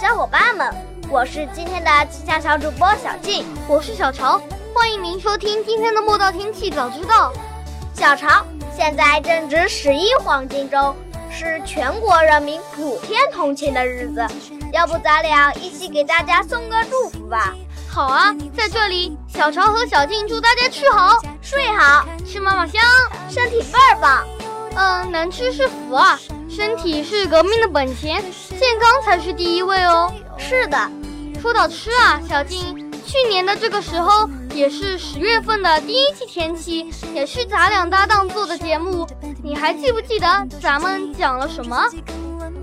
小伙伴们，我是今天的气象小主播小静，我是小潮，欢迎您收听今天的《莫道天气早知道》。小潮，现在正值十一黄金周，是全国人民普天同庆的日子，要不咱俩一起给大家送个祝福吧？好啊，在这里，小潮和小静祝大家吃好、睡好、吃嘛嘛香，身体倍儿棒。嗯，能吃是福啊。身体是革命的本钱，健康才是第一位哦。是的，说到吃啊，小静，去年的这个时候也是十月份的第一期天气，也是咱俩搭档做的节目，你还记不记得咱们讲了什么？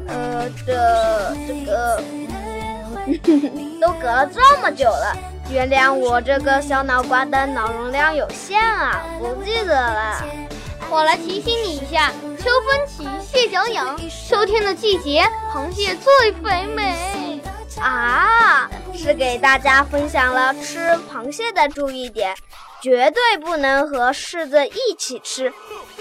呃，这这个 都隔了这么久了，原谅我这个小脑瓜的脑容量有限啊，不记得了。我来提醒你一下。秋风起，蟹脚痒。秋天的季节，螃蟹最肥美啊！是给大家分享了吃螃蟹的注意点，绝对不能和柿子一起吃。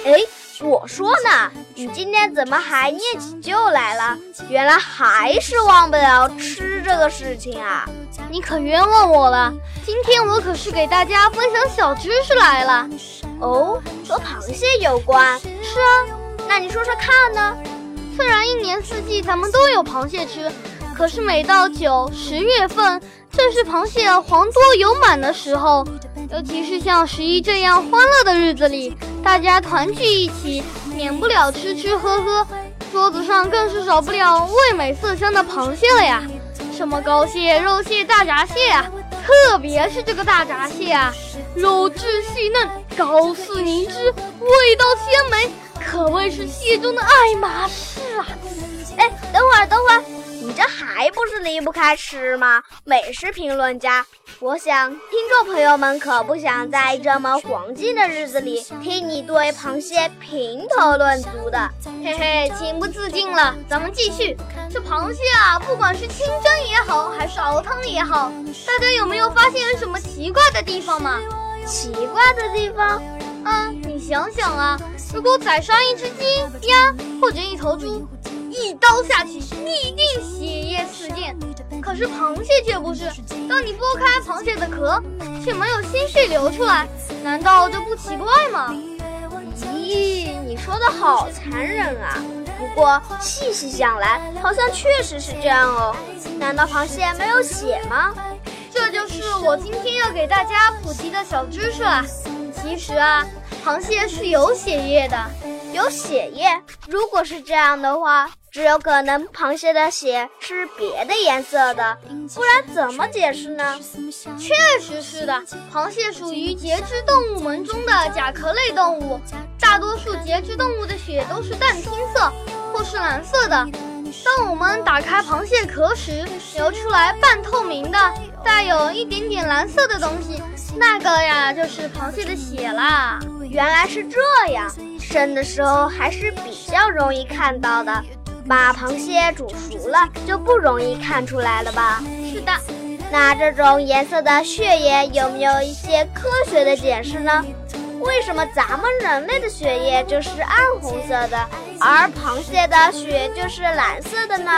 哎，我说呢，你今天怎么还念起旧来了？原来还是忘不了吃这个事情啊！你可冤枉我了，今天我可是给大家分享小知识来了。哦，和螃蟹有关？是啊。那你说说看呢？虽然一年四季咱们都有螃蟹吃，可是每到九十月份，正是螃蟹黄多油满的时候。尤其是像十一这样欢乐的日子里，大家团聚一起，免不了吃吃喝喝，桌子上更是少不了味美色香的螃蟹了呀！什么膏蟹、肉蟹、大闸蟹啊！特别是这个大闸蟹啊，肉质细嫩，高似凝脂，味道鲜美。可谓是蟹中的爱马仕啊！哎，等会儿，等会儿，你这还不是离不开吃吗？美食评论家，我想听众朋友们可不想在这么黄金的日子里听你对螃蟹评头论足的。嘿嘿，情不自禁了，咱们继续。这螃蟹啊，不管是清蒸也好，还是熬汤也好，大家有没有发现什么奇怪的地方吗？奇怪的地方？嗯，你想想啊，如果宰杀一只鸡、鸭或者一头猪，一刀下去必定血液四溅。可是螃蟹却不是，当你剥开螃蟹的壳，却没有鲜血流出来，难道这不奇怪吗？咦，你说的好残忍啊！不过细细想来，好像确实是这样哦。难道螃蟹没有血吗？这就是我今天要给大家普及的小知识了。其实啊，螃蟹是有血液的，有血液。如果是这样的话，只有可能螃蟹的血是别的颜色的，不然怎么解释呢？确实是的，螃蟹属于节肢动物门中的甲壳类动物，大多数节肢动物的血都是淡青色或是蓝色的。当我们打开螃蟹壳时，流出来半透明的、带有一点点蓝色的东西，那个呀就是螃蟹的血啦。原来是这样，生的时候还是比较容易看到的，把螃蟹煮熟了就不容易看出来了吧？是的。那这种颜色的血液有没有一些科学的解释呢？为什么咱们人类的血液就是暗红色的，而螃蟹的血就是蓝色的呢？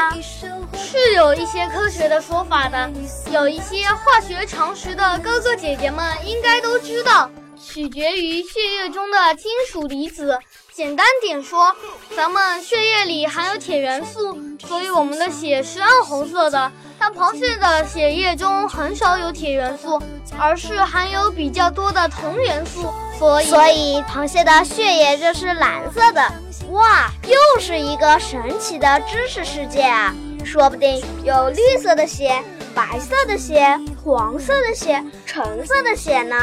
是有一些科学的说法的，有一些化学常识的哥哥姐姐们应该都知道，取决于血液中的金属离子。简单点说，咱们血液里含有铁元素，所以我们的血是暗红色的。但螃蟹的血液中很少有铁元素，而是含有比较多的铜元素。所以所以螃蟹的血液就是蓝色的。哇，又是一个神奇的知识世界啊！说不定有绿色的血、白色的血、黄色的血、橙色的血呢。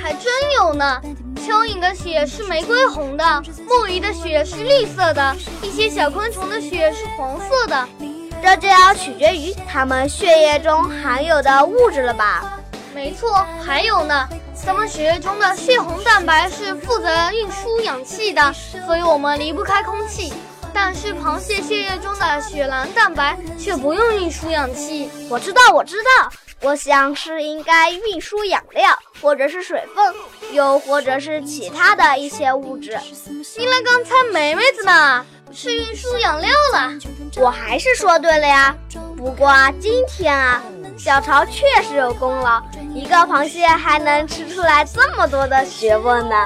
还真有呢。蚯蚓的血是玫瑰红的，木鱼的血是绿色的，一些小昆虫的血是黄色的。这就要取决于它们血液中含有的物质了吧？没错，还有呢。咱们血液中的血红蛋白是负责运输氧气的，所以我们离不开空气。但是螃蟹血液中的血蓝蛋白却不用运输氧气。我知道，我知道，我想是应该运输养料，或者是水分，又或者是其他的一些物质。原来刚才梅梅子呢是运输养料了，我还是说对了呀。不过今天啊。小潮确实有功劳，一个螃蟹还能吃出来这么多的学问呢。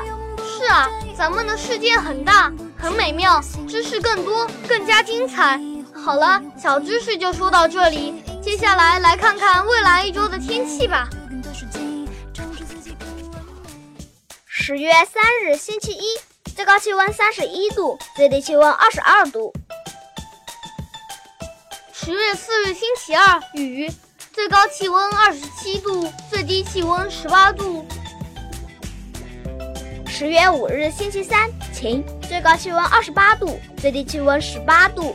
是啊，咱们的世界很大，很美妙，知识更多，更加精彩。好了，小知识就说到这里，接下来来看看未来一周的天气吧。十月三日星期一，最高气温三十一度，最低气温二十二度。十月四日星期二，雨。最高气温二十七度，最低气温十八度。十月五日星期三，晴，最高气温二十八度，最低气温十八度。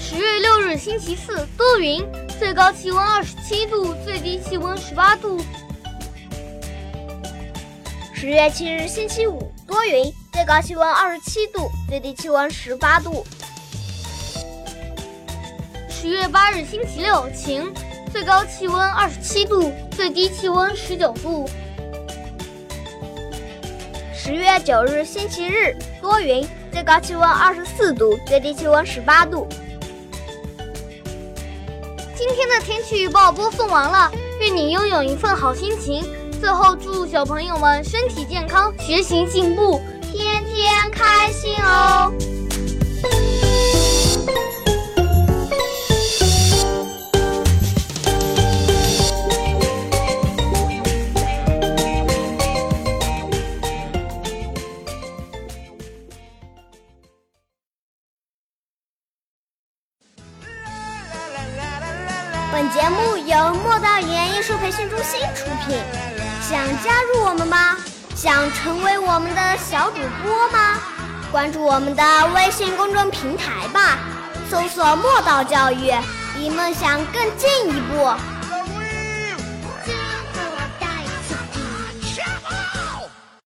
十月六日星期四，多云，最高气温二十七度，最低气温十八度。十月七日星期五，多云，最高气温二十七度，最低气温十八度。十月八日星期六，晴，最高气温二十七度，最低气温十九度。十月九日星期日，多云，最高气温二十四度，最低气温十八度。今天的天气预报播送完了，愿你拥有一份好心情。最后祝小朋友们身体健康，学习进步，天天开心哦！本节目由莫道语言艺术培训中心出品，想加入我们吗？想成为我们的小主播吗？关注我们的微信公众平台吧，搜索“墨道教育”，离梦想更进一步。